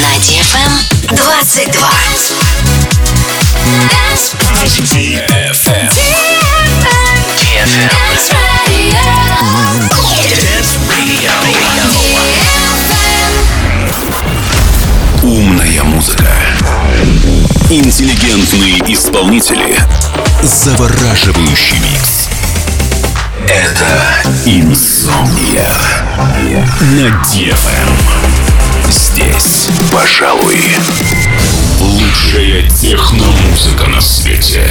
На DFM 22. Dance. DFM. DFM. Dance Radio. Dance Radio. Умная музыка. Интеллигентные исполнители. Завораживающий микс. Это Инсомния на DFM. Здесь, пожалуй, лучшая техномузыка на свете.